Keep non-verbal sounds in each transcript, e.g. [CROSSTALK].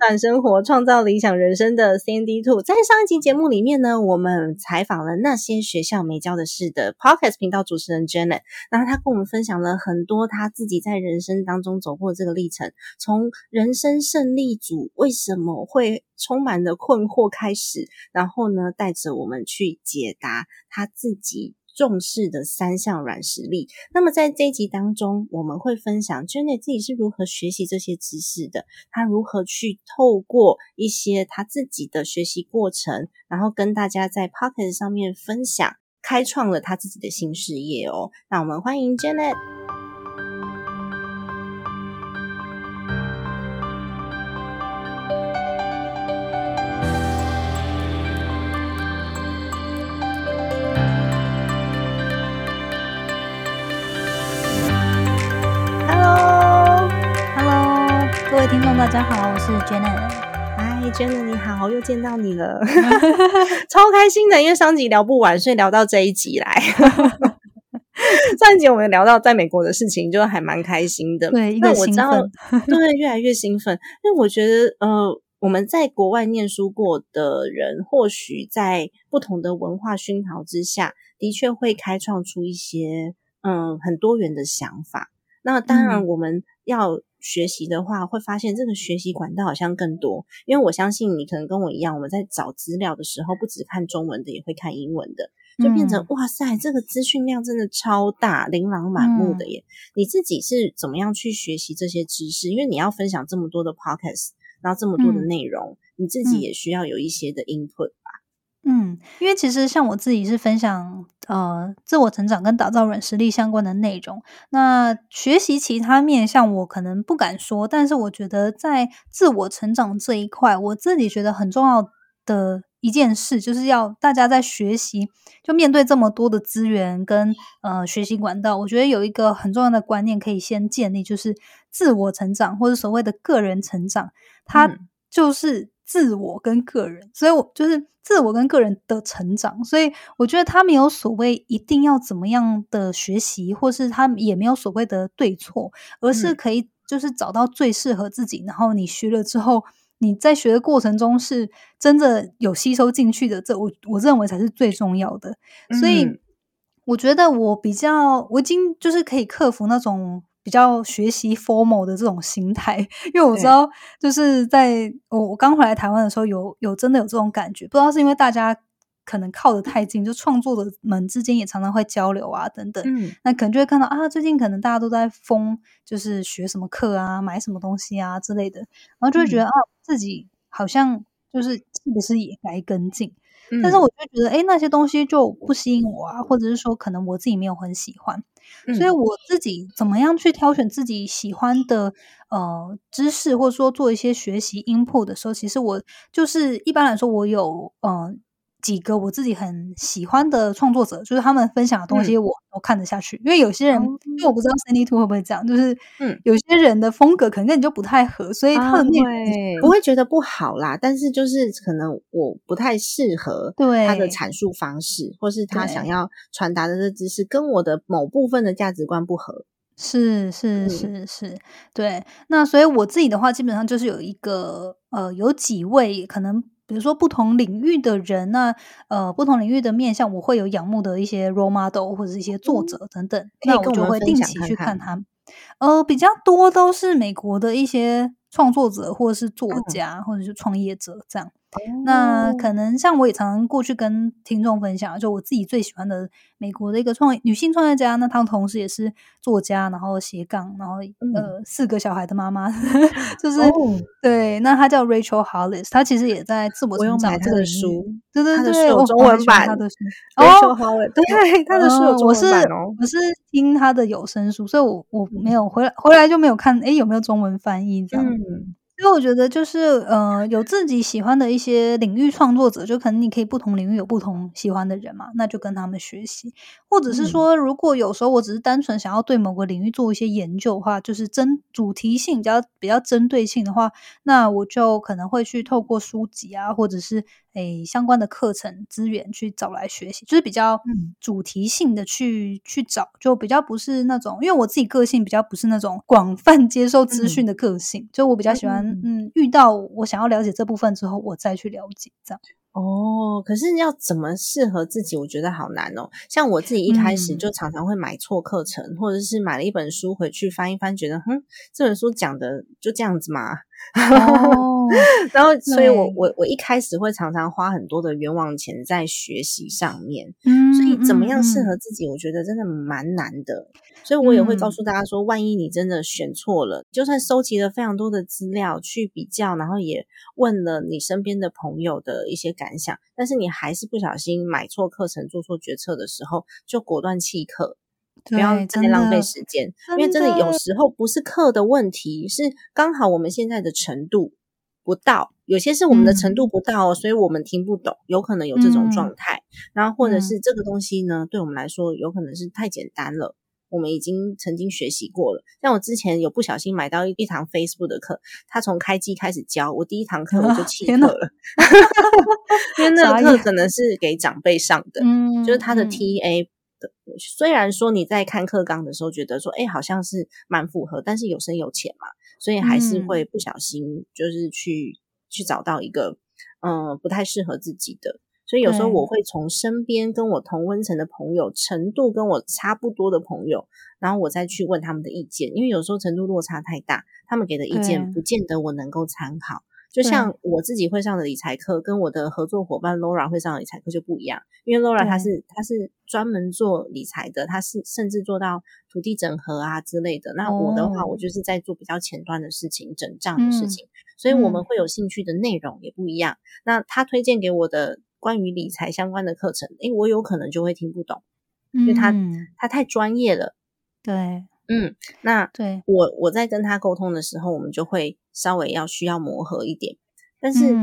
精算生活、创造理想人生的 Sandy Two。在上一集节目里面呢，我们采访了那些学校没教的事的 Podcast 频道主持人 Janet，然后他跟我们分享了很多他自己在人生当中走过这个历程，从人生胜利组为什么会充满了困惑开始，然后呢，带着我们去解答他自己。重视的三项软实力。那么在这一集当中，我们会分享 Jenny 自己是如何学习这些知识的，他如何去透过一些他自己的学习过程，然后跟大家在 Pocket 上面分享，开创了他自己的新事业哦。那我们欢迎 Jenny。大家好，我是 Jenna。嗨，Jenna 你好，又见到你了，[LAUGHS] 超开心的，因为上集聊不完，所以聊到这一集来。[LAUGHS] 上一集我们聊到在美国的事情，就还蛮开心的。对，因为我知道，对，越来越兴奋。因为我觉得，呃，我们在国外念书过的人，或许在不同的文化熏陶之下，的确会开创出一些嗯很多元的想法。那当然，我们要。学习的话，会发现这个学习管道好像更多，因为我相信你可能跟我一样，我们在找资料的时候，不只看中文的，也会看英文的，就变成哇塞，这个资讯量真的超大，琳琅满目的耶！你自己是怎么样去学习这些知识？因为你要分享这么多的 podcast，然后这么多的内容，你自己也需要有一些的 input。嗯，因为其实像我自己是分享呃自我成长跟打造软实力相关的内容，那学习其他面向我可能不敢说，但是我觉得在自我成长这一块，我自己觉得很重要的一件事，就是要大家在学习，就面对这么多的资源跟呃学习管道，我觉得有一个很重要的观念可以先建立，就是自我成长或者所谓的个人成长，它就是。自我跟个人，所以我就是自我跟个人的成长，所以我觉得他没有所谓一定要怎么样的学习，或是他也没有所谓的对错，而是可以就是找到最适合自己，然后你学了之后，你在学的过程中是真的有吸收进去的，这我我认为才是最重要的。所以我觉得我比较，我已经就是可以克服那种。比较学习 formal 的这种心态，因为我知道，就是在我我刚回来台湾的时候，有有真的有这种感觉，不知道是因为大家可能靠得太近，就创作的们之间也常常会交流啊等等，嗯，那可能就会看到啊，最近可能大家都在疯，就是学什么课啊，买什么东西啊之类的，然后就会觉得啊，自己好像就是是不是也该跟进。但是我就觉得，哎，那些东西就不吸引我啊，或者是说，可能我自己没有很喜欢，所以我自己怎么样去挑选自己喜欢的呃知识，或者说做一些学习 input 的时候，其实我就是一般来说，我有嗯。几个我自己很喜欢的创作者，就是他们分享的东西，我都看得下去。因为有些人，因为我不知道 Cindy Two 会不会这样，就是嗯，有些人的风格可能跟你就不太合，所以他的内容不会觉得不好啦。但是就是可能我不太适合对他的阐述方式，或是他想要传达的这知识跟我的某部分的价值观不合。是是是是，对。那所以我自己的话，基本上就是有一个呃，有几位可能。比如说不同领域的人呢，呃，不同领域的面向，我会有仰慕的一些 role model 或者一些作者等等，那我就会定期去看他。呃，比较多都是美国的一些创作者或者是作家或者是创业者这样。那可能像我也常常过去跟听众分享，就我自己最喜欢的美国的一个创女性创业家，那她同时也是作家，然后斜杠，然后呃四个小孩的妈妈，[LAUGHS] 就是对，那她叫 Rachel Hollis，她其实也在自我成长这个书，对对对，有中文版她的书，Rachel Hollis，[LAUGHS] 对，她的书有中文版哦，我是听她的有声书，所以我我没有回来回来就没有看，哎，有没有中文翻译这样。因为我觉得就是，呃，有自己喜欢的一些领域创作者，就可能你可以不同领域有不同喜欢的人嘛，那就跟他们学习。或者是说，如果有时候我只是单纯想要对某个领域做一些研究的话，就是针主题性比较比较针对性的话，那我就可能会去透过书籍啊，或者是。诶，相关的课程资源去找来学习，就是比较主题性的去去找，就比较不是那种，因为我自己个性比较不是那种广泛接受资讯的个性，就我比较喜欢，嗯，遇到我想要了解这部分之后，我再去了解这样。哦，可是要怎么适合自己，我觉得好难哦。像我自己一开始就常常会买错课程，或者是买了一本书回去翻一翻，觉得哼，这本书讲的就这样子嘛。哦，然后，所以我我我一开始会常常花很多的冤枉钱在学习上面，嗯，所以怎么样适合自己，我觉得真的蛮难的。所以我也会告诉大家说，万一你真的选错了，就算收集了非常多的资料去比较，然后也问了你身边的朋友的一些感想，但是你还是不小心买错课程、做错决策的时候，就果断弃课。不要再浪费时间，因为真的有时候不是课的问题，是刚好我们现在的程度不到，有些是我们的程度不到，所以我们听不懂，有可能有这种状态。然后或者是这个东西呢，对我们来说有可能是太简单了，我们已经曾经学习过了。像我之前有不小心买到一堂 Facebook 的课，他从开机开始教，我第一堂课我就弃课了，[LAUGHS] 因为那个课可能是给长辈上的，就是他的 TA 的。虽然说你在看课纲的时候觉得说，哎，好像是蛮符合，但是有深有浅嘛，所以还是会不小心就是去去找到一个嗯不太适合自己的。所以有时候我会从身边跟我同温层的朋友，程度跟我差不多的朋友，然后我再去问他们的意见，因为有时候程度落差太大，他们给的意见不见得我能够参考。就像我自己会上的理财课，跟我的合作伙伴 Laura 会上的理财课就不一样。因为 Laura 她是她是专门做理财的，她是甚至做到土地整合啊之类的。那我的话，我就是在做比较前端的事情，整账的事情。所以我们会有兴趣的内容也不一样。那他推荐给我的关于理财相关的课程，诶，我有可能就会听不懂，因为他他太专业了。对。嗯，那对我我在跟他沟通的时候，我们就会稍微要需要磨合一点。但是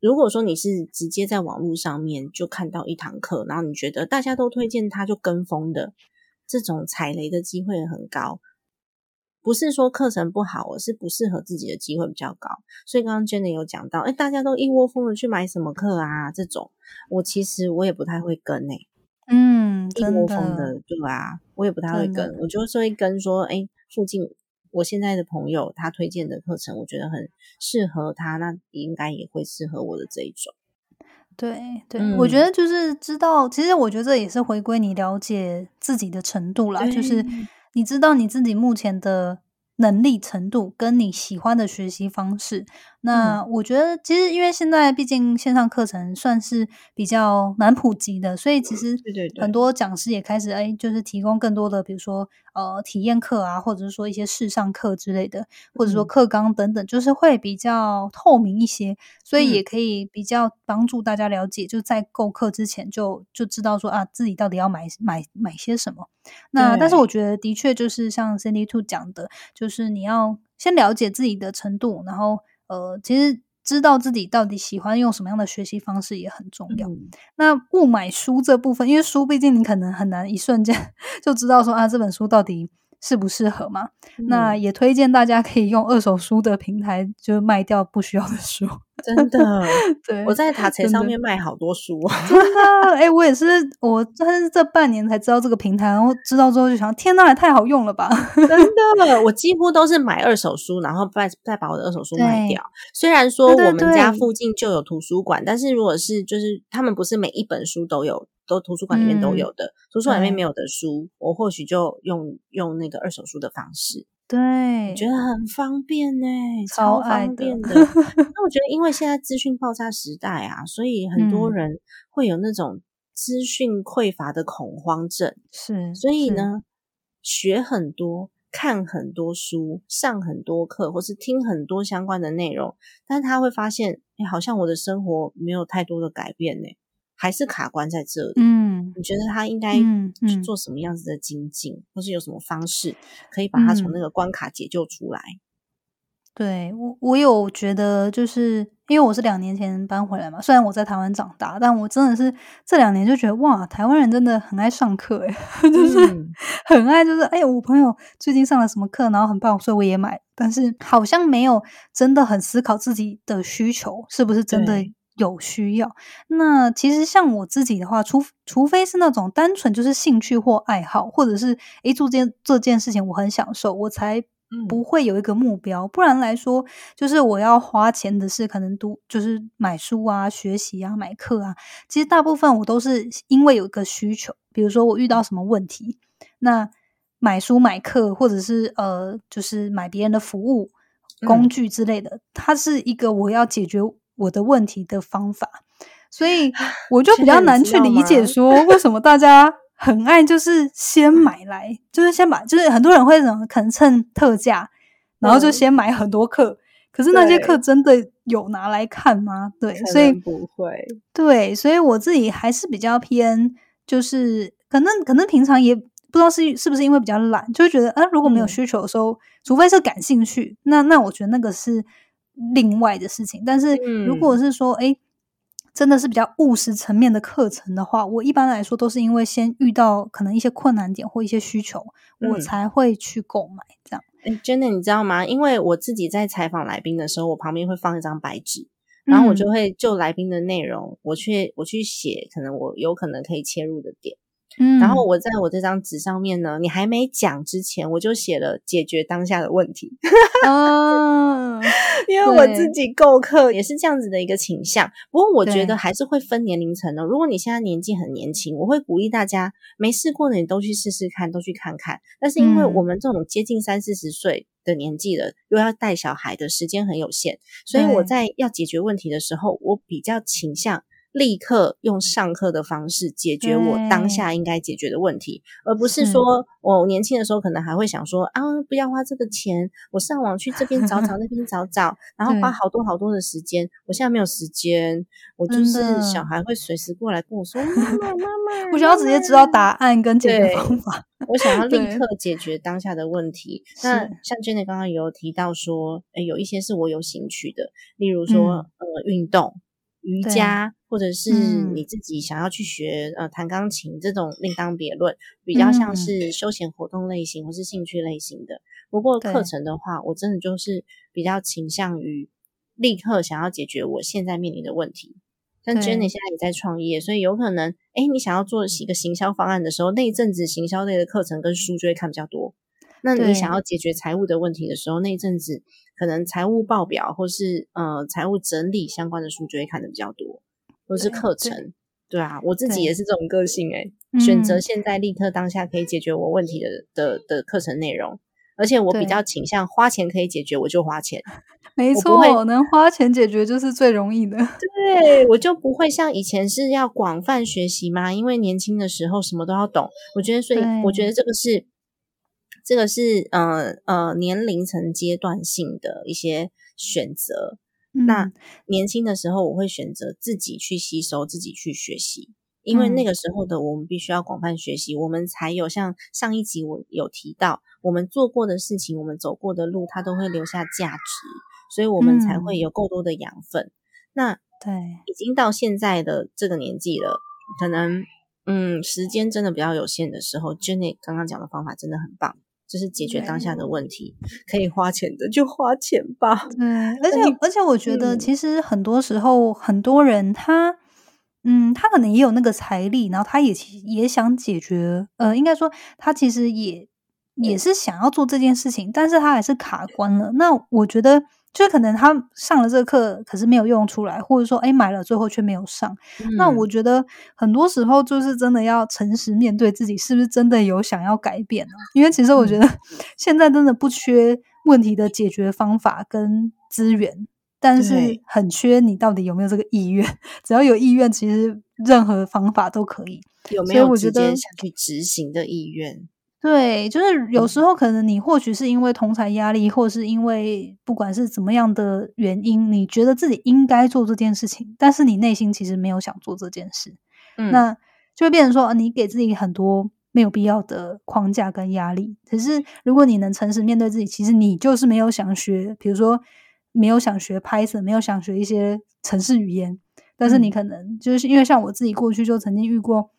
如果说你是直接在网络上面就看到一堂课，然后你觉得大家都推荐他就跟风的，这种踩雷的机会很高。不是说课程不好，而是不适合自己的机会比较高。所以刚刚 Jenny 有讲到，哎，大家都一窝蜂的去买什么课啊？这种我其实我也不太会跟诶。嗯，一窝蜂的，对啊，我也不太会跟，我就是会跟说，哎，附近我现在的朋友他推荐的课程，我觉得很适合他，那应该也会适合我的这一种。对对，我觉得就是知道，其实我觉得这也是回归你了解自己的程度啦，就是你知道你自己目前的。能力程度跟你喜欢的学习方式，那我觉得其实因为现在毕竟线上课程算是比较难普及的，所以其实很多讲师也开始哎，就是提供更多的，比如说呃体验课啊，或者是说一些试上课之类的，或者说课纲等等，就是会比较透明一些，所以也可以比较帮助大家了解，就在购课之前就就知道说啊自己到底要买买买些什么。那但是我觉得的确就是像 Cindy Two 讲的，就是你要先了解自己的程度，然后呃，其实知道自己到底喜欢用什么样的学习方式也很重要。那不买书这部分，因为书毕竟你可能很难一瞬间 [LAUGHS] 就知道说啊这本书到底。适不适合嘛？那也推荐大家可以用二手书的平台，就卖掉不需要的书。[LAUGHS] 真的，对，我在塔城上面卖好多书啊。真的，哎，我也是，我但是这半年才知道这个平台，然后知道之后就想，天呐，也太好用了吧！真的，[LAUGHS] 我几乎都是买二手书，然后再再把我的二手书卖掉。虽然说我们家附近就有图书馆，但是如果是就是他们不是每一本书都有。都图书馆里面都有的，图书馆里面没有的书，我或许就用用那个二手书的方式。对，觉得很方便呢，超超方便的。[LAUGHS] 那我觉得，因为现在资讯爆炸时代啊，所以很多嗯人会有那种资讯匮乏的恐慌症。是，所以，呢，学很多、看很多书、上很多课，或是听很多相关的内容，但是他会发现，哎，好像我的生活没有太多的改变呢，还是卡关在这里。嗯你觉得他应该去做什么样子的精进，或是有什么方式可以把他从嗯那个关卡解救出来？对我，我有觉得，就是因为我是两年前搬回来嘛，虽然我在台湾长大，但我真的是这两年就觉得哇，台湾人真的很爱上课诶，[LAUGHS] 就是嗯 [LAUGHS] 很爱，就是哎，我朋友最近上了什么课，然后很棒，所以我也买，但是好像没有真的很思考自己的需求是不是真的对有需要。那其实像我自己的话，除除非是那种单纯就是兴趣或爱好，或者是诶做件这件事情我很享受，我才嗯不会有一个目标。不然来说，就是我要花钱的是可能读就是买书啊、学习啊、买课啊。其实大部分我都是因为有一个需求，比如说我遇到什么问题，那买书、买课，或者是呃，就是买别人的服务、工嗯具之类的，它是一个我要解决我的问题的方法。所以 [LAUGHS] 我就比较难去理解说为什么大家很爱就是先买来，就是先把，就是很多人会怎么可能趁特价，然后就嗯先买很多课。可是那些课真的有拿来看吗？对，所以不会。对，所以我自己还是比较偏，就是可能可能平常也不知道是是不是因为比较懒，就会觉得，啊，如果没有嗯需求的时候，除非是感兴趣，那那我觉得那个是另外的事情。但是如果嗯是说，哎、真的是比较务实层面的课程的话，我一般来说都是因为先遇到可能一些困难点或一些需求，我嗯才会去购买这样。哎，真的，你知道吗？因为我自己在采访来宾的时候，我旁边会放一张白纸，然后我就嗯会就来宾的内容，我去我去写，可能我有可能可以切入的点。嗯，然后我在我这张纸上面呢，你还没讲之前，我就写了解决当下的问题，啊，[LAUGHS] 因为我自己购课也是这样子的一个倾向。不过我觉得还是会分年龄层的。如果你现在年纪很年轻，我会鼓励大家没试过的你都去试试看，都去看看。但是因为嗯我们这种接近三四十岁的年纪了，又要带小孩的时间很有限，所以我对在要解决问题的时候，我比较倾向。立刻用上课的方式解决我当下应该解决的问题，而不是是说我年轻的时候可能还会想说啊，不要花这个钱，我上网去这边找找 [LAUGHS] 那边找找，然后花好多好多的时间。我现在没有时间，我就是小孩会随时过来跟我说妈妈 [LAUGHS] 妈妈，[LAUGHS] 我想要直接知道答案跟解决方法。我想要立刻解决当下的问题。那像 Jenny 刚刚有提到说，诶有一些是我有兴趣的，例如说、嗯。呃运动、瑜伽，或者是嗯你自己想要去学呃弹钢琴，这种另当别论，比较像嗯是休闲活动类型或是兴趣类型的。不过课程的话，我真的就是比较倾向于立刻想要解决我现在面临的问题。像对 Jenny 现在也在创业，所以有可能，哎，你想要做一个行销方案的时候，那一阵子行销类的课程跟书就会看比较多。那你想要解决财务的问题的时候，那一阵子可能财务报表或是呃财务整理相关的书就会看的比较多，或是课程。对啊，我自己也是这种个性诶、选择嗯现在立刻当下可以解决我问题的的的课程内容，而且我比较倾向花钱可以解决，我就花钱。[LAUGHS] 没错，能花钱解决就是最容易的。[LAUGHS] 对，我就不会像以前是要广泛学习嘛，因为年轻的时候什么都要懂。我觉得，所以我觉得这个是这个是呃呃年龄层阶段性的一些选择。那嗯。年轻的时候，我会选择自己去吸收，自己去学习，因为那嗯。个时候的我们必须要广泛学习，我们才有像上一集我有提到，我们做过的事情，我们走过的路，它都会留下价值，所以我们才会嗯。有够多的养分。那对，已经到现在的这个年纪了，可能嗯时间真的比较有限的时候，Jenny 刚刚讲的方法真的很棒，就是解决当下的问题，可以花钱的就花钱吧。对，[LAUGHS] 而且而且我觉得，嗯其实很多时候，很多人他，嗯，他可能也有那个财力，然后他也其也想解决，呃，应该说他其实也也是想要做这件事情，但是他还是卡关了。那我觉得，就可能他上了这个课，可是没有用出来，或者说，哎，买了最后却没有上。那我觉得很多时候就是真的要诚实面对自己，是不是真的有想要改变呢？因为其实我觉得现在真的不缺问题的解决方法跟资源，但是很缺你到底有没有这个意愿。[LAUGHS] 只要有意愿，其实任何方法都可以。有没有直接想去执行的意愿？对，就是有时候可能你或许是因为同才压力，或是因为不管是怎么样的原因，你觉得自己应该做这件事情，但是你内心其实没有想做这件事，嗯，那就会变成说，你给自己很多没有必要的框架跟压力。可是如果你能诚实面对自己，其实你就是没有想学，比如说没有想学 Python，没有想学一些程式语言，但是你可能就是因为像我自己过去就曾经遇过。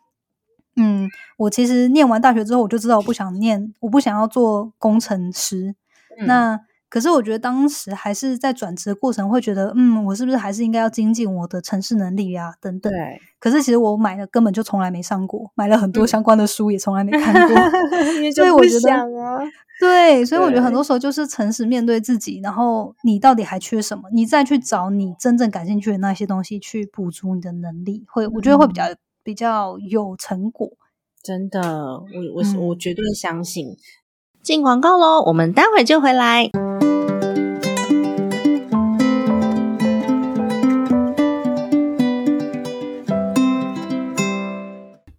嗯，我其实念完大学之后，我就知道我不想念，我不想要做工程师。那可是我觉得当时还是在转职的过程，会觉得，嗯，我是不是还是应该要精进我的城市能力呀？等等。对。可是其实我买了根本就从来没上过，买了很多相关的书也从来没看过。[LAUGHS] 所以我觉得，对，所以我觉得很多时候就是诚实面对自己，然后你到底还缺什么，你再去找你真正感兴趣的那些东西去补足你的能力，会我觉得会比较。比较有成果，真的，我我我绝对相信。进广告喽，我们待会就回来。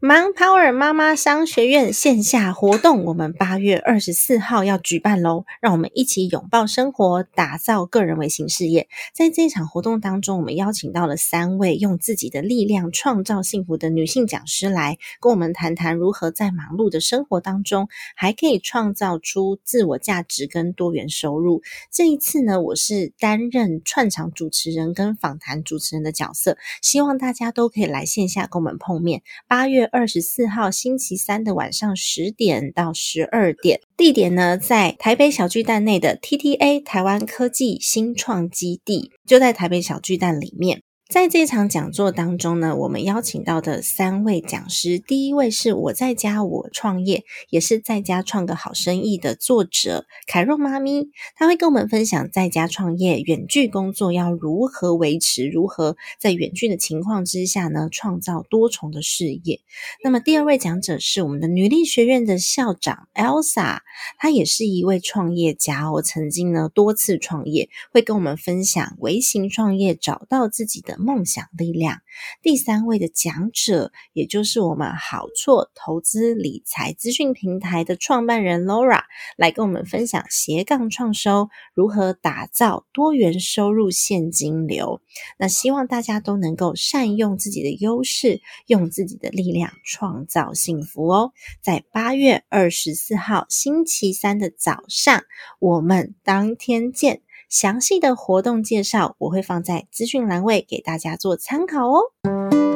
Mom Power 妈妈商学院线下活动，我们八月二十四号要举办喽！让我们一起拥抱生活，打造个人微型事业。在这场活动当中，我们邀请到了三位用自己的力量创造幸福的女性讲师来跟我们谈谈，如何在忙碌的生活当中，还可以创造出自我价值跟多元收入。这一次呢，我是担任串场主持人跟访谈主持人的角色，希望大家都可以来线下跟我们碰面。八月二。二十四号星期三的晚上十点到十二点，地点呢在台北小巨蛋内的 TTA 台湾科技新创基地，就在台北小巨蛋里面。在这场讲座当中呢，我们邀请到的三位讲师，第一位是我在家我创业，也是在家创个好生意的作者凯若妈咪，她会跟我们分享在家创业、远距工作要如何维持，如何在远距的情况之下呢，创造多重的事业。那么第二位讲者是我们的女力学院的校长 Elsa，她也是一位创业家，我曾经呢多次创业，会跟我们分享微型创业，找到自己的。梦想力量，第三位的讲者，也就是我们好错投资理财资讯平台的创办人 Laura，来跟我们分享斜杠创收如何打造多元收入现金流。那希望大家都能够善用自己的优势，用自己的力量创造幸福哦。在八月二十四号星期三的早上，我们当天见。详细的活动介绍我会放在资讯栏位给大家做参考哦。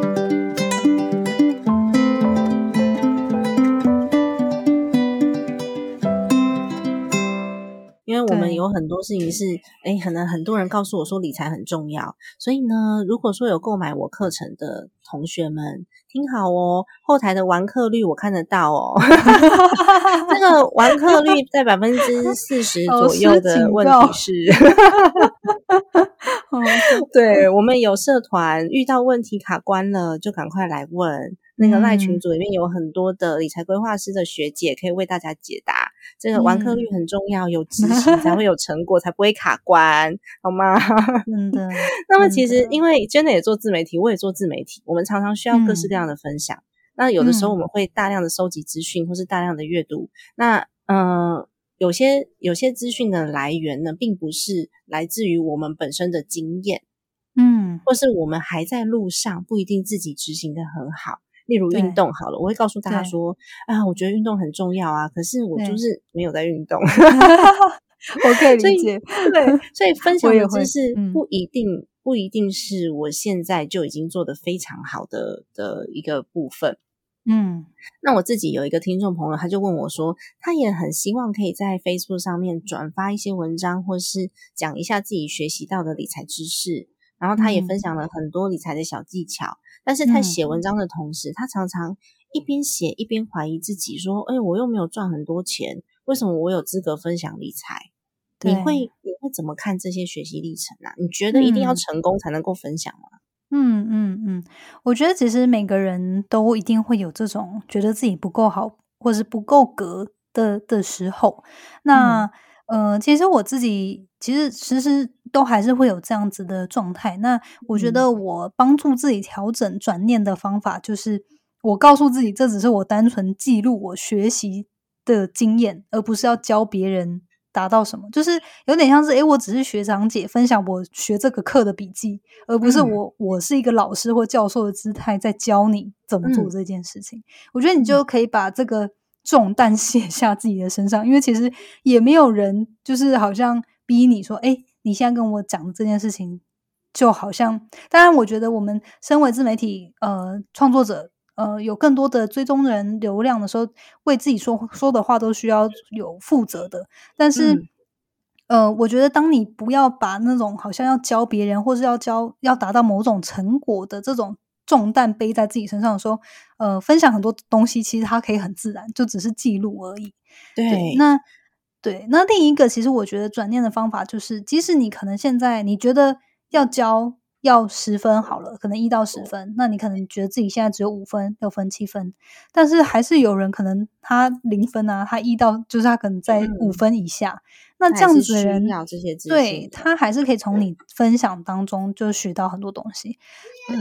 我们有很多事情是，哎，可能很多人告诉我说理财很重要，所以呢，如果说有购买我课程的同学们。听好哦，后台的完课率我看得到哦。[LAUGHS] 这个完课率在百分之四十左右的问题是，对我们有社团遇到问题卡关了，就赶快来问。那个赖群组里面有很多的理财规划师的学姐可以为大家解答。这个完课率很重要，有执行才会有成果，才不会卡关，好吗？[LAUGHS] 真的。那么其实因为真的也做自媒体，我也做自媒体，我们常常需要各式各样的分享。那有的时候我们会大量的收集资讯，或是大量的阅读。那嗯，有些有些资讯的来源呢，并不是来自于我们本身的经验，嗯，或是我们还在路上，不一定自己执行的很好。例如运动好了，我会告诉大家说啊，我觉得运动很重要啊，可是我就是没有在运动。[LAUGHS] 我可以理解，对，所以 [LAUGHS] 分享的知识不一定不一定是我现在就已经做的非常好的的一个部分。嗯，那我自己有一个听众朋友，他就问我说，他也很希望可以在 Facebook 上面转发一些文章，或是讲一下自己学习到的理财知识，然后他也分享了很多理财的小技巧。但是他写文章的同时，他常常一边写一边怀疑自己，说：“哎，我又没有赚很多钱，为什么我有资格分享理财？”你会你会怎么看这些学习历程啊？你觉得一定要成功才能够分享吗？嗯嗯嗯，我觉得其实每个人都一定会有这种觉得自己不够好，或是不够格的的时候。那呃，其实我自己其实其实都还是会有这样子的状态。那我觉得我帮助自己调整转念的方法，就是我告诉自己，这只是我单纯记录我学习的经验，而不是要教别人达到什么。就是有点像是，诶，我只是学长姐分享我学这个课的笔记，而不是我我是一个老师或教授的姿态在教你怎么做这件事情。我觉得你就可以把这个。重担 [LAUGHS] 卸下自己的身上，因为其实也没有人就是好像逼你说，哎，你现在跟我讲这件事情，就好像，当然，我觉得我们身为自媒体呃创作者，呃，有更多的追踪人流量的时候，为自己说说的话都需要有负责的。但是，呃，我觉得当你不要把那种好像要教别人，或是要教要达到某种成果的这种。重担背在自己身上，说，呃，分享很多东西，其实它可以很自然，就只是记录而已。对，那对，那另一个，其实我觉得转念的方法就是，即使你可能现在你觉得要教要十分好了，可能一到十分，那你可能觉得自己现在只有五分、六分、七分，但是还是有人可能他零分啊，他一到就是他可能在五分以下。那这样子的人，对他还是可以从你分享当中就学到很多东西。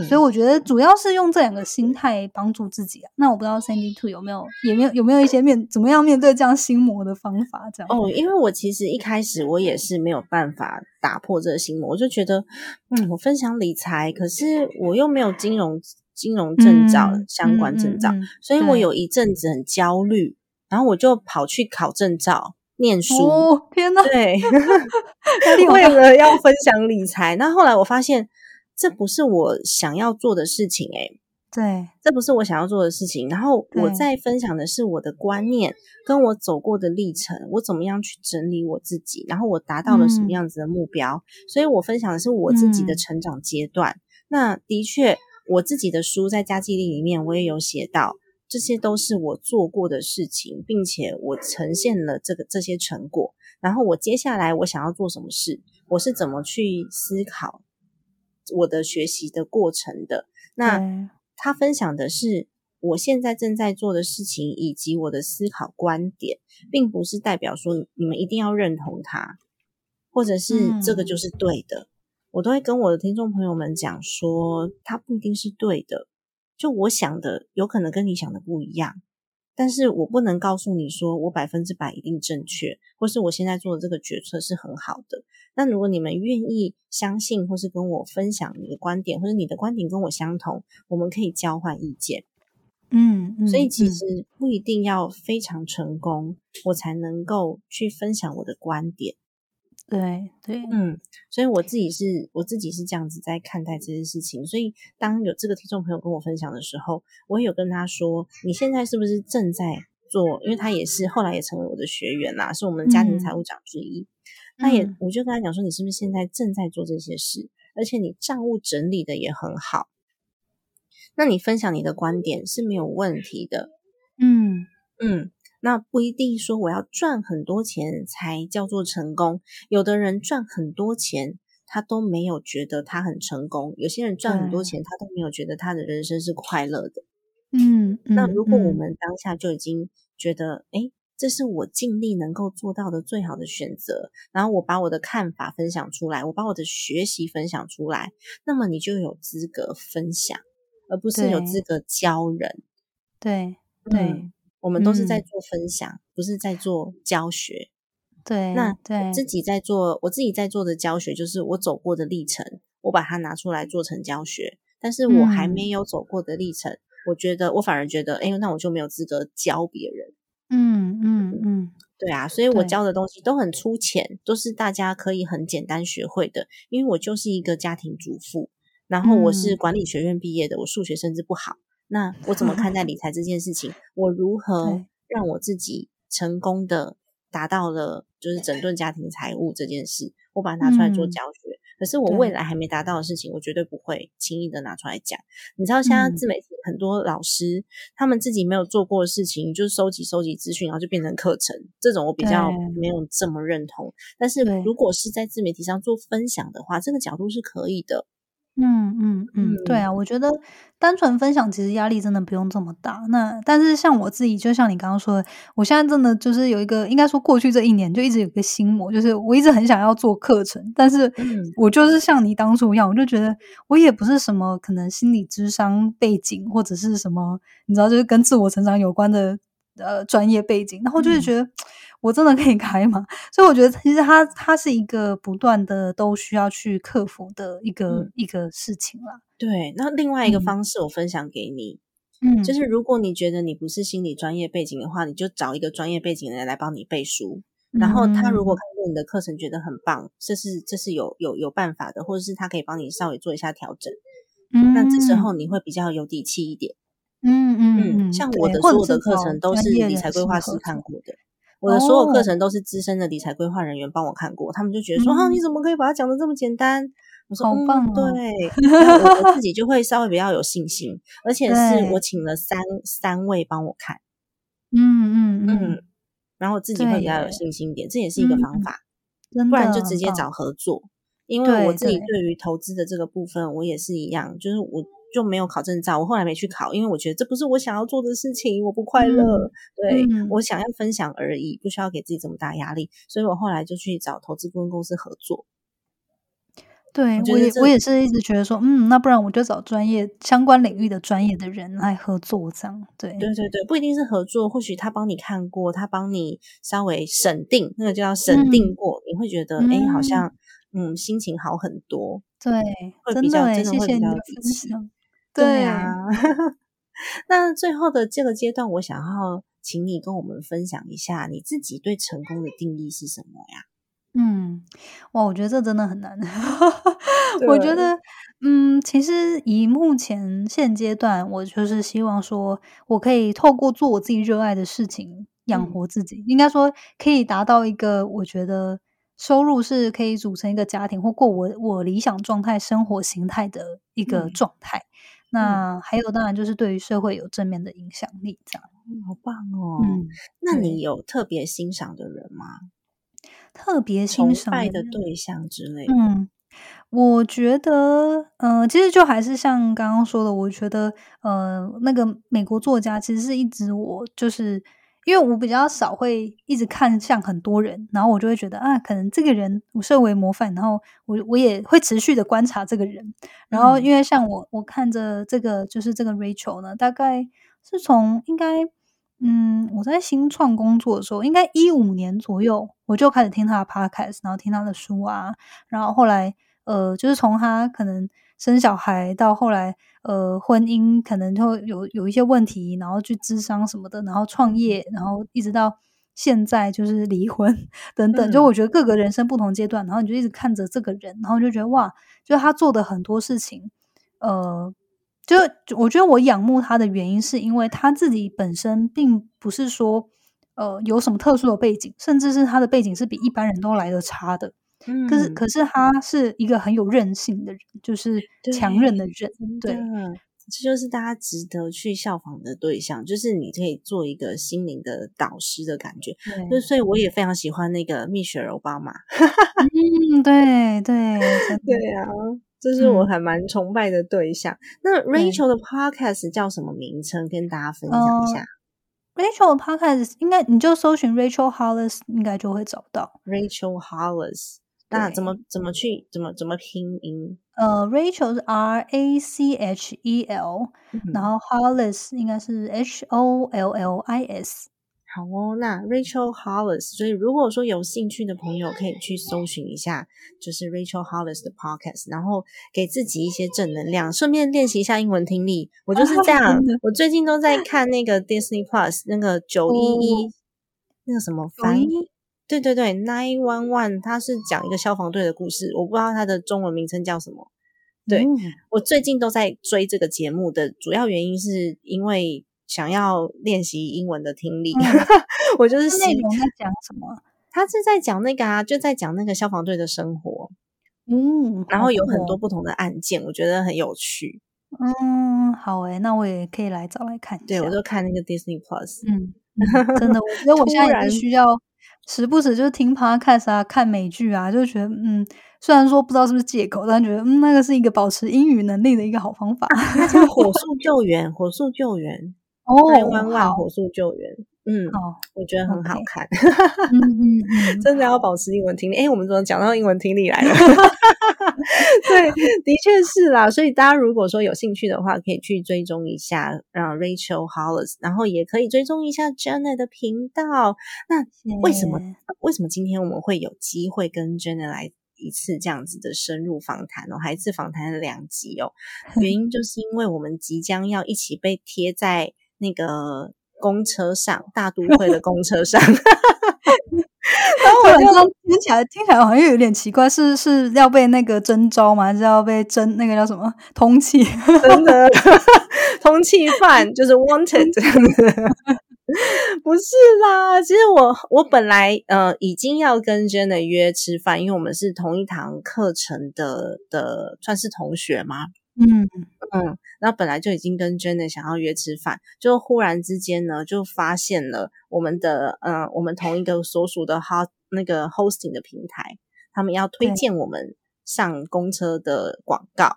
所以我觉得主要是用这两个心态帮助自己啊。那我不知道 Sandy Two 有没有，有没有有没有一些面怎么样面对这样心魔的方法？这样哦，因为我其实一开始我也是没有办法打破这个心魔，我就觉得，嗯，我分享理财，可是我又没有金融金融证照相关证照，所以我有一阵子很焦虑，然后我就跑去考证照。念书，天哪！[LAUGHS] 对，[LAUGHS] 为了要分享理财，那后来我发现这不是我想要做的事情，诶对，这不是我想要做的事情。然后我在分享的是我的观念，跟我走过的历程，我怎么样去整理我自己，然后我达到了什么样子的目标。所以我分享的是我自己的成长阶段。那的确，我自己的书在家计力里面我也有写到。这些都是我做过的事情，并且我呈现了这个这些成果。然后我接下来我想要做什么事，我是怎么去思考我的学习的过程的。那他分享的是我现在正在做的事情，以及我的思考观点，并不是代表说你们一定要认同他，或者是这个就是对的。我都会跟我的听众朋友们讲说，他不一定是对的。就我想的，有可能跟你想的不一样，但是我不能告诉你说我百分之百一定正确，或是我现在做的这个决策是很好的。那如果你们愿意相信，或是跟我分享你的观点，或者你的观点跟我相同，我们可以交换意见。嗯，所以其实不一定要非常成功，我才能够去分享我的观点。对对，嗯，所以我自己是我自己是这样子在看待这件事情。所以当有这个听众朋友跟我分享的时候，我也有跟他说：“你现在是不是正在做？”因为他也是后来也成为我的学员啦，是我们家庭财务长之一。那也，我就跟他讲说：“你是不是现在正在做这些事？而且你账务整理的也很好，那你分享你的观点是没有问题的。”嗯嗯。那不一定说我要赚很多钱才叫做成功。有的人赚很多钱，他都没有觉得他很成功；有些人赚很多钱，他都没有觉得他的人生是快乐的。嗯，那如果我们当下就已经觉得，哎，这是我尽力能够做到的最好的选择，然后我把我的看法分享出来，我把我的学习分享出来，那么你就有资格分享，而不是有资格教人。对对。我们都是在做分享，不是在做教学。对，那对自己在做，我自己在做的教学，就是我走过的历程，我把它拿出来做成教学。但是我还没有走过的历程，我觉得我反而觉得，哎，那我就没有资格教别人。嗯嗯嗯，对啊，所以我教的东西都很粗浅，都是大家可以很简单学会的。因为我就是一个家庭主妇，然后我是管理学院毕业的，我数学甚至不好。那我怎么看 [LAUGHS] 待理财这件事情？我如何让我自己成功的达到了就是整顿家庭财务这件事？我把它拿出来做教学，可是我未来还没达到的事情，我绝对不会轻易的拿出来讲。你知道，现在嗯自媒体很多老师，他们自己没有做过的事情，就是收集收集资讯，然后就变成课程。这种我比较没有这么认同。但是如果是在自媒体上做分享的话，这个角度是可以的。嗯嗯嗯，对啊，我觉得单纯分享其实压力真的不用这么大。那但是像我自己，就像你刚刚说的，我现在真的就是有一个，应该说过去这一年就一直有一个心魔，就是我一直很想要做课程，但是嗯我就是像你当初一样，我就觉得我也不是什么可能心理智商背景或者是什么，你知道，就是跟自我成长有关的呃专业背景，然后就是觉得。我真的可以开吗？[LAUGHS] 所以我觉得其实它它是一个不断的都需要去克服的一个、嗯一个事情啦。对，那另外一个嗯方式我分享给你，嗯，就是如果你觉得你不是心理专业背景的话，你就找一个专业背景的人来帮你背书。然后他如果看过你的课程觉得很棒，这是这是有有有办法的，或者是他可以帮你稍微做一下调整，嗯，那这时候你会比较有底气一点。嗯嗯嗯，像我的所有的课程都是理财规划师看过的。我的所有课哦程都是资深的理财规划人员帮我看过，他们就觉得说：“嗯啊，你怎么可以把它讲的这么简单？”我说：“好嗯，对。”我我自己就会稍微比较有信心，而且是我请了三三位帮我看，嗯嗯嗯，嗯，然后我自己会比较有信心一点，这也是一个方嗯法。不然就直接找合作。因为我自己对对于投资的这个部分，我也是一样，就是我就没有考证照，我后来没去考，因为我觉得这不是我想要做的事情，我不快乐。嗯对、嗯我想要分享而已，不需要给自己这么大压力，所以我后来就去找投资顾问公司合作。对我也我也是一直觉得说，嗯，那不然我就找专业相关领域的专业的人来合作，这样对对对对，不一定是合作，或许他帮你看过，他帮你稍微审定，那个就要审嗯定过，你会觉得哎、诶好像嗯心情好很多。对，会真的哎，比较真的谢谢你的会比较分气享。对 [LAUGHS] 啊，那最后的这个阶段，我想要请你跟我们分享一下你自己对成功的定义是什么呀？嗯，哇，我觉得这真的很难。[LAUGHS] 我觉得，嗯，其实以目前现阶段，我就是希望说，我可以透过做我自己热爱的事情养嗯活自己。应该说，可以达到一个我觉得收入是可以组成一个家庭或过我我理想状态生活形态的一个嗯状态。那还有，当然就是对于社会有正面的影响力，这样。嗯好棒哦！嗯，那你有特别欣赏的人吗？特别欣赏拜的人对象之类的？嗯，我觉得，呃，其实就还是像刚刚说的，我觉得，呃，那个美国作家其实是一直我就是因为我比较少会一直看向很多人，然后我就会觉得啊，可能这个人我设为模范，然后我我也会持续的观察这个人，然后嗯因为像我我看着这个就是这个 Rachel 呢，大概是从应该。嗯，我在新创工作的时候，应该一五年左右，我就开始听他的 podcast，然后听他的书啊，然后后来呃，就是从他可能生小孩到后来呃婚姻可能就有有一些问题，然后去智商什么的，然后创业，然后一直到现在就是离婚等等，就嗯我觉得各个人生不同阶段，然后你就一直看着这个人，然后就觉得哇，就是他做的很多事情，呃。就我觉得我仰慕他的原因，是因为他自己本身并不是说，呃，有什么特殊的背景，甚至是他的背景是比一般人都来的差的。嗯，可是，可是他是一个很有韧性的人，就是强韧的人。对，这就是大家值得去效仿的对象，就是你可以做一个心灵的导师的感觉。就，所以我也非常喜欢那个蜜雪儿奥巴马。嗯，对对，对啊，这是我嗯还蛮崇拜的对象。那 Rachel 的 podcast 叫什么名称？跟大家分享一下。Rachel 的 podcast 应该你就搜寻 Rachel Hollis，应该就会找到。Rachel Hollis，那怎么怎么去怎么怎么拼音？呃，Rachel 是 R A C H E L，、嗯然后 Hollis 应该是 H O L L I S。好哦，那 Rachel Hollis，所以如果说有兴趣的朋友可以去搜寻一下，就是 Rachel Hollis 的 podcast，然后给自己一些正能量，顺便练习一下英文听力。我就是这 [LAUGHS] 样我最近都在看那个 Disney Plus 那个九一一哦那个什么翻91对对对，Nine One One，它是讲一个消防队的故事，我不知道它的中文名称叫什么。对嗯我最近都在追这个节目的主要原因是因为想要练习英文的听力，[LAUGHS] 嗯我就是内容在讲什么？他是在讲那个啊，就在讲那个消防队的生活。嗯，然后有很多不同的案件，我觉得很有趣。嗯，好诶，那我也可以来找来看一下。对，我就看那个 Disney Plus，嗯，嗯真的，我觉得我 [LAUGHS] 现在需要时不时就是听 podcast 啊、看美剧啊，就觉得嗯，虽然说不知道是不是借口，但觉得嗯，那个是一个保持英语能力的一个好方法。那叫火速救援，火速救援，哦，台湾万，火速救援。嗯，哦，我觉得很好看，嗯嗯嗯，[LAUGHS] 真的要保持英文听力。哎，我们怎么讲到英文听力来了？[LAUGHS] 对，的确是啦。所以大家如果说有兴趣的话，可以去追踪一下，让 Rachel Hollis，然后也可以追踪一下 Jenna 的频道。那为什么为什么今天我们会有机会跟 Jenna 来一次这样子的深入访谈哦，还一次访谈了两集哦？原因就是因为我们即将要一起被贴在那个公车上，大都会的公车上。[LAUGHS] 然后我就突然这样听起来听起来好像有点奇怪，是是要被那个征召吗？还是要被征那个叫什么通缉？真的 [LAUGHS] 通缉犯就是 wanted 这样子。不是啦，其实我我本来呃已经要跟 Jenna 约吃饭，因为我们是同一堂课程的的算是同学嘛，嗯，嗯，那本来就已经跟 Jenny 想要约吃饭，就忽然之间呢，就发现了我们的呃我们同一个所属的 hot 那个 hosting 的平台，他们要推荐我们上公车的广告，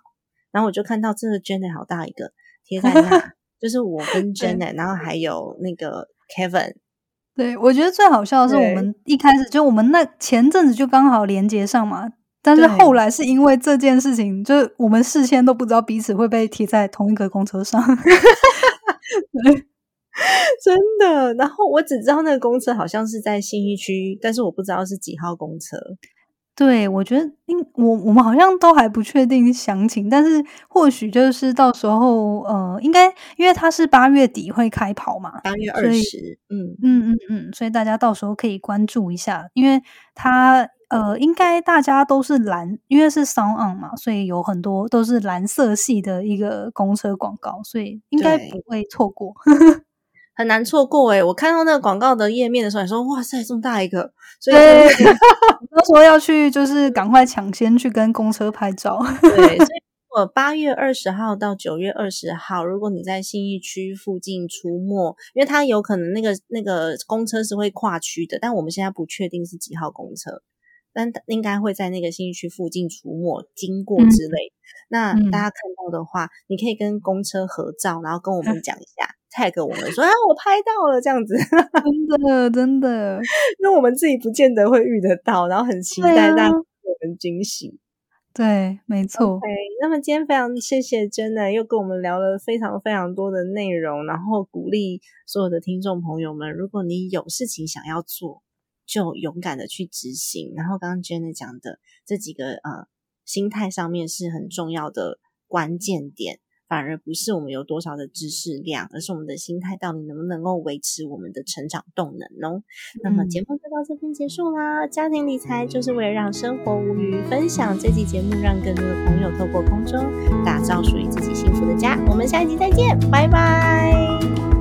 然后我就看到这个 Jenna 好大一个贴在那，[LAUGHS] 就是我跟 Jenny，然后还有那个 Kevin，对，我觉得最好笑的是，我们一开始就我们那前阵子就刚好连接上嘛，但是后来是因为这件事情，就是我们事先都不知道彼此会被贴在同一个公车上。[LAUGHS] 真的。然后我只知道那个公车好像是在信义区，但是我不知道是几号公车。对，我觉得应我我们好像都还不确定详情，但是或许就是到时候呃，应该因为它是八月底会开跑嘛，八月二十，嗯，嗯嗯嗯，所以大家到时候可以关注一下，因为它呃，应该大家都是蓝，因为是 Sound On 嘛，所以有很多都是蓝色系的一个公车广告，所以应该不会错过。很难错过诶、我看到那个广告的页面的时候，你说哇塞，这么大一个，所以对，到 [LAUGHS] 时候要去就是赶快抢先去跟公车拍照。对，[LAUGHS] 所以我八月二十号到九月二十号，如果你在信义区附近出没，因为它有可能那个那个公车是会跨区的，但我们现在不确定是几号公车，但应该会在那个信义区附近出没、经过之类。那嗯大家看到的话，你可以跟公车合照，然后跟我们 [LAUGHS] 讲一下，tag 我们说啊，我拍到了这样子，真 [LAUGHS] 的真的，因为我们自己不见得会遇得到，然后很期待大家给我们惊喜。对，没错。OK，那么今天非常谢谢真的又跟我们聊了非常非常多的内容，然后鼓励所有的听众朋友们，如果你有事情想要做，就勇敢的去执行。然后刚刚 Jenna 讲的这几个呃心态上面是很重要的关键点，反而不是我们有多少的知识量，而是我们的心态到底能不能够维持我们的成长动能哦。那么嗯节目就到这边结束啦。家庭理财就是为了让生活无虞，分享这期节目，让更多的朋友透过空中打造属于自己幸福的家。我们下一集再见，拜拜。